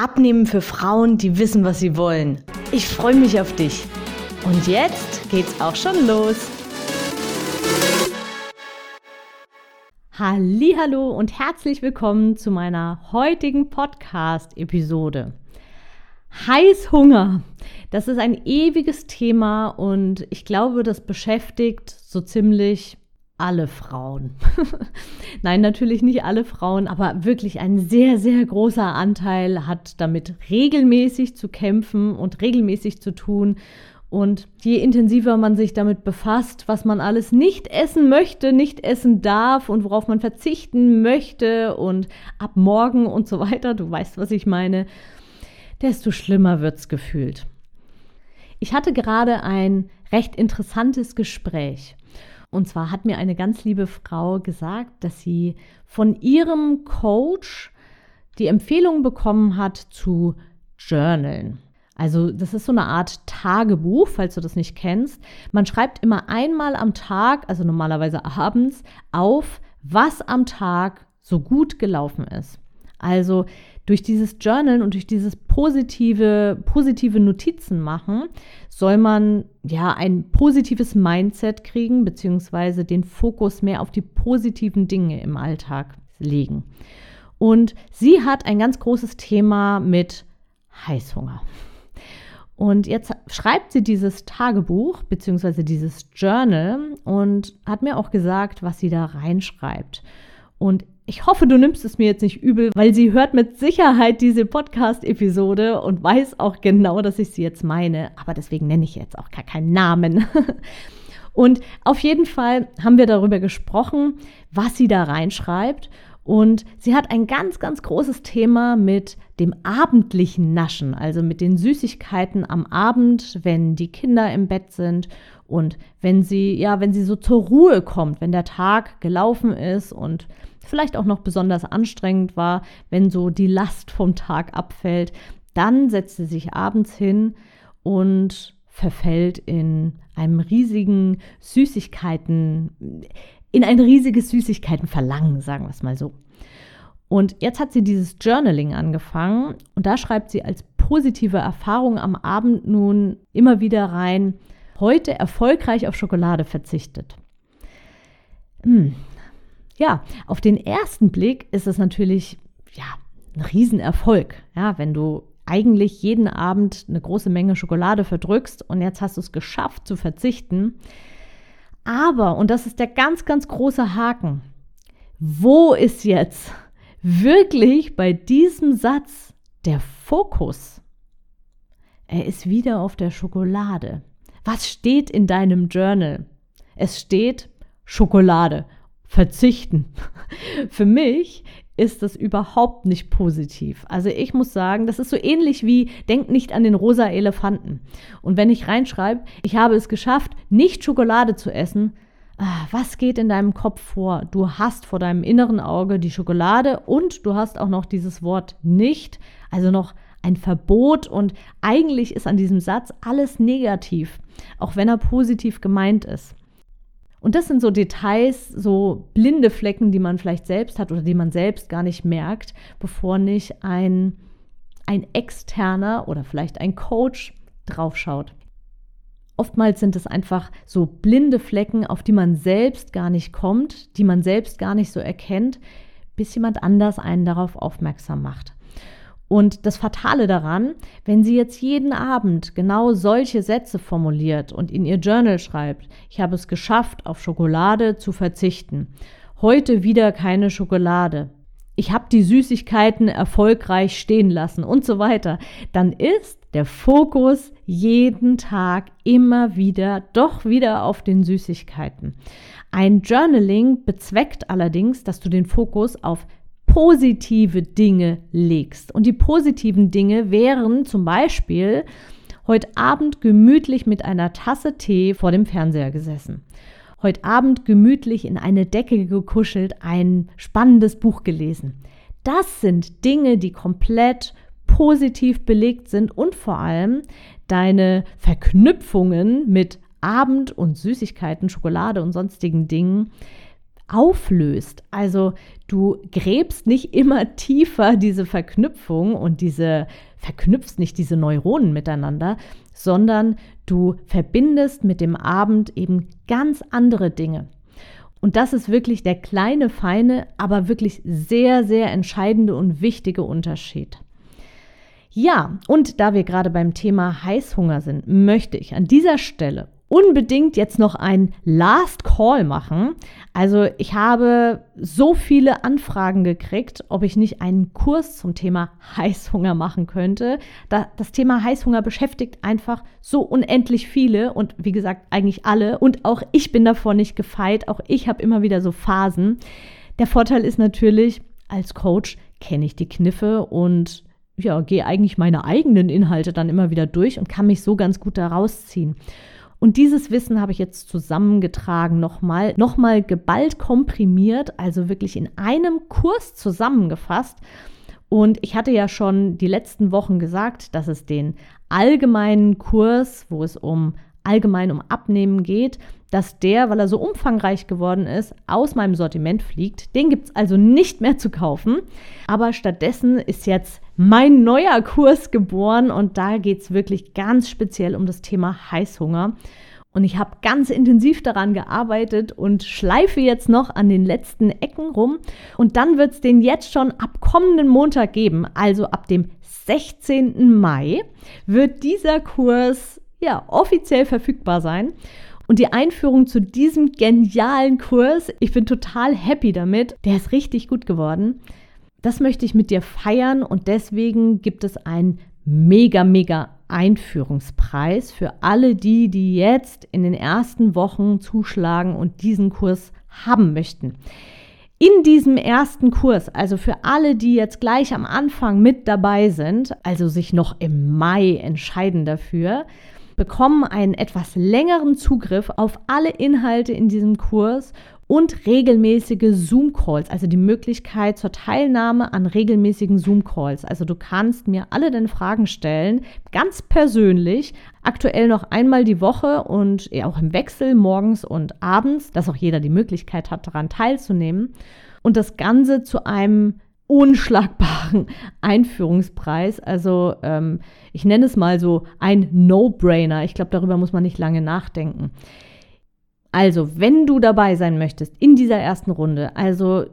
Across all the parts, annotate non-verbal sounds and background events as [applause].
Abnehmen für Frauen, die wissen, was sie wollen. Ich freue mich auf dich. Und jetzt geht's auch schon los. Hallo und herzlich willkommen zu meiner heutigen Podcast Episode. Heißhunger. Das ist ein ewiges Thema und ich glaube, das beschäftigt so ziemlich alle Frauen. [laughs] Nein, natürlich nicht alle Frauen, aber wirklich ein sehr, sehr großer Anteil hat damit regelmäßig zu kämpfen und regelmäßig zu tun. Und je intensiver man sich damit befasst, was man alles nicht essen möchte, nicht essen darf und worauf man verzichten möchte und ab morgen und so weiter, du weißt, was ich meine, desto schlimmer wird es gefühlt. Ich hatte gerade ein recht interessantes Gespräch und zwar hat mir eine ganz liebe Frau gesagt, dass sie von ihrem Coach die Empfehlung bekommen hat zu journalen. Also das ist so eine Art Tagebuch, falls du das nicht kennst. Man schreibt immer einmal am Tag, also normalerweise abends, auf, was am Tag so gut gelaufen ist. Also durch dieses Journalen und durch dieses positive, positive Notizen machen, soll man ja ein positives Mindset kriegen, beziehungsweise den Fokus mehr auf die positiven Dinge im Alltag legen. Und sie hat ein ganz großes Thema mit Heißhunger. Und jetzt schreibt sie dieses Tagebuch beziehungsweise dieses Journal und hat mir auch gesagt, was sie da reinschreibt. Und ich hoffe, du nimmst es mir jetzt nicht übel, weil sie hört mit Sicherheit diese Podcast-Episode und weiß auch genau, dass ich sie jetzt meine. Aber deswegen nenne ich jetzt auch gar keinen Namen. [laughs] Und auf jeden Fall haben wir darüber gesprochen, was sie da reinschreibt. Und sie hat ein ganz, ganz großes Thema mit dem abendlichen Naschen, also mit den Süßigkeiten am Abend, wenn die Kinder im Bett sind und wenn sie, ja, wenn sie so zur Ruhe kommt, wenn der Tag gelaufen ist und vielleicht auch noch besonders anstrengend war, wenn so die Last vom Tag abfällt, dann setzt sie sich abends hin und verfällt in einem riesigen Süßigkeiten, in ein riesiges Süßigkeitenverlangen, sagen wir es mal so. Und jetzt hat sie dieses Journaling angefangen und da schreibt sie als positive Erfahrung am Abend nun immer wieder rein, heute erfolgreich auf Schokolade verzichtet. Hm, ja, auf den ersten Blick ist es natürlich ja, ein Riesenerfolg, ja, wenn du eigentlich jeden Abend eine große Menge Schokolade verdrückst und jetzt hast du es geschafft zu verzichten. Aber, und das ist der ganz, ganz große Haken, wo ist jetzt wirklich bei diesem Satz der Fokus? Er ist wieder auf der Schokolade. Was steht in deinem Journal? Es steht Schokolade verzichten. [laughs] Für mich ist das überhaupt nicht positiv. Also ich muss sagen, das ist so ähnlich wie denk nicht an den rosa Elefanten. Und wenn ich reinschreibe, ich habe es geschafft, nicht Schokolade zu essen, ah, was geht in deinem Kopf vor? Du hast vor deinem inneren Auge die Schokolade und du hast auch noch dieses Wort nicht, also noch ein Verbot und eigentlich ist an diesem Satz alles negativ, auch wenn er positiv gemeint ist. Und das sind so Details, so blinde Flecken, die man vielleicht selbst hat oder die man selbst gar nicht merkt, bevor nicht ein, ein externer oder vielleicht ein Coach draufschaut. Oftmals sind es einfach so blinde Flecken, auf die man selbst gar nicht kommt, die man selbst gar nicht so erkennt, bis jemand anders einen darauf aufmerksam macht. Und das Fatale daran, wenn sie jetzt jeden Abend genau solche Sätze formuliert und in ihr Journal schreibt, ich habe es geschafft, auf Schokolade zu verzichten. Heute wieder keine Schokolade. Ich habe die Süßigkeiten erfolgreich stehen lassen und so weiter. Dann ist der Fokus jeden Tag immer wieder doch wieder auf den Süßigkeiten. Ein Journaling bezweckt allerdings, dass du den Fokus auf positive Dinge legst. Und die positiven Dinge wären zum Beispiel, Heute Abend gemütlich mit einer Tasse Tee vor dem Fernseher gesessen. Heute Abend gemütlich in eine Decke gekuschelt, ein spannendes Buch gelesen. Das sind Dinge, die komplett positiv belegt sind und vor allem deine Verknüpfungen mit Abend und Süßigkeiten, Schokolade und sonstigen Dingen auflöst. Also du gräbst nicht immer [laughs] tiefer diese Verknüpfung und diese verknüpfst nicht diese Neuronen miteinander, sondern du verbindest mit dem Abend eben ganz andere Dinge. Und das ist wirklich der kleine, feine, aber wirklich sehr, sehr entscheidende und wichtige Unterschied. Ja, und da wir gerade beim Thema Heißhunger sind, möchte ich an dieser Stelle unbedingt jetzt noch ein Last Call machen. Also ich habe so viele Anfragen gekriegt, ob ich nicht einen Kurs zum Thema Heißhunger machen könnte. das Thema Heißhunger beschäftigt einfach so unendlich viele und wie gesagt eigentlich alle. Und auch ich bin davor nicht gefeit. Auch ich habe immer wieder so Phasen. Der Vorteil ist natürlich, als Coach kenne ich die Kniffe und ja, gehe eigentlich meine eigenen Inhalte dann immer wieder durch und kann mich so ganz gut da rausziehen. Und dieses Wissen habe ich jetzt zusammengetragen, nochmal, nochmal geballt komprimiert, also wirklich in einem Kurs zusammengefasst. Und ich hatte ja schon die letzten Wochen gesagt, dass es den allgemeinen Kurs, wo es um allgemein um Abnehmen geht, dass der, weil er so umfangreich geworden ist, aus meinem Sortiment fliegt. Den gibt es also nicht mehr zu kaufen. Aber stattdessen ist jetzt mein neuer Kurs geboren und da geht es wirklich ganz speziell um das Thema Heißhunger. Und ich habe ganz intensiv daran gearbeitet und schleife jetzt noch an den letzten Ecken rum. Und dann wird es den jetzt schon ab kommenden Montag geben, also ab dem 16. Mai, wird dieser Kurs ja offiziell verfügbar sein. Und die Einführung zu diesem genialen Kurs, ich bin total happy damit. Der ist richtig gut geworden. Das möchte ich mit dir feiern und deswegen gibt es einen mega, mega Einführungspreis für alle die, die jetzt in den ersten Wochen zuschlagen und diesen Kurs haben möchten. In diesem ersten Kurs, also für alle, die jetzt gleich am Anfang mit dabei sind, also sich noch im Mai entscheiden dafür, bekommen einen etwas längeren Zugriff auf alle Inhalte in diesem Kurs und regelmäßige Zoom-Calls, also die Möglichkeit zur Teilnahme an regelmäßigen Zoom-Calls. Also du kannst mir alle deine Fragen stellen, ganz persönlich, aktuell noch einmal die Woche und auch im Wechsel morgens und abends, dass auch jeder die Möglichkeit hat, daran teilzunehmen. Und das Ganze zu einem unschlagbaren [laughs] Einführungspreis. Also ähm, ich nenne es mal so ein No-Brainer. Ich glaube, darüber muss man nicht lange nachdenken. Also, wenn du dabei sein möchtest in dieser ersten Runde, also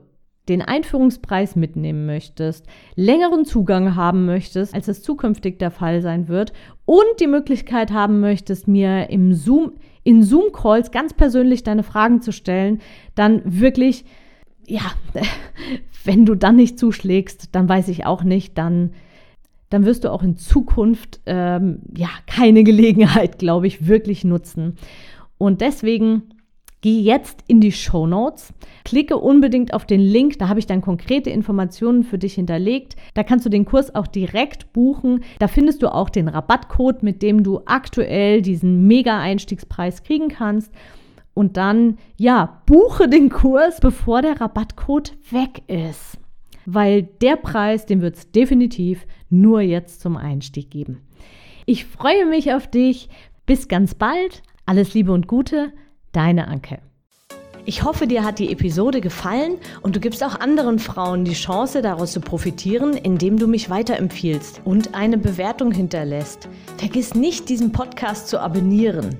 den Einführungspreis mitnehmen möchtest, längeren Zugang haben möchtest, als es zukünftig der Fall sein wird und die Möglichkeit haben möchtest, mir im Zoom, in Zoom-Calls ganz persönlich deine Fragen zu stellen, dann wirklich ja, [laughs] wenn du dann nicht zuschlägst, dann weiß ich auch nicht, dann, dann wirst du auch in Zukunft ähm, ja keine Gelegenheit, [laughs] glaube ich, wirklich nutzen. Und deswegen geh jetzt in die Show Notes, klicke unbedingt auf den Link, da habe ich dann konkrete Informationen für dich hinterlegt. Da kannst du den Kurs auch direkt buchen. Da findest du auch den Rabattcode, mit dem du aktuell diesen Mega-Einstiegspreis kriegen kannst und dann, ja, buche den Kurs, bevor der Rabattcode weg ist. Weil der Preis, den wird es definitiv nur jetzt zum Einstieg geben. Ich freue mich auf dich. Bis ganz bald. Alles Liebe und Gute. Deine Anke. Ich hoffe, dir hat die Episode gefallen und du gibst auch anderen Frauen die Chance, daraus zu profitieren, indem du mich weiterempfiehlst und eine Bewertung hinterlässt. Vergiss nicht, diesen Podcast zu abonnieren.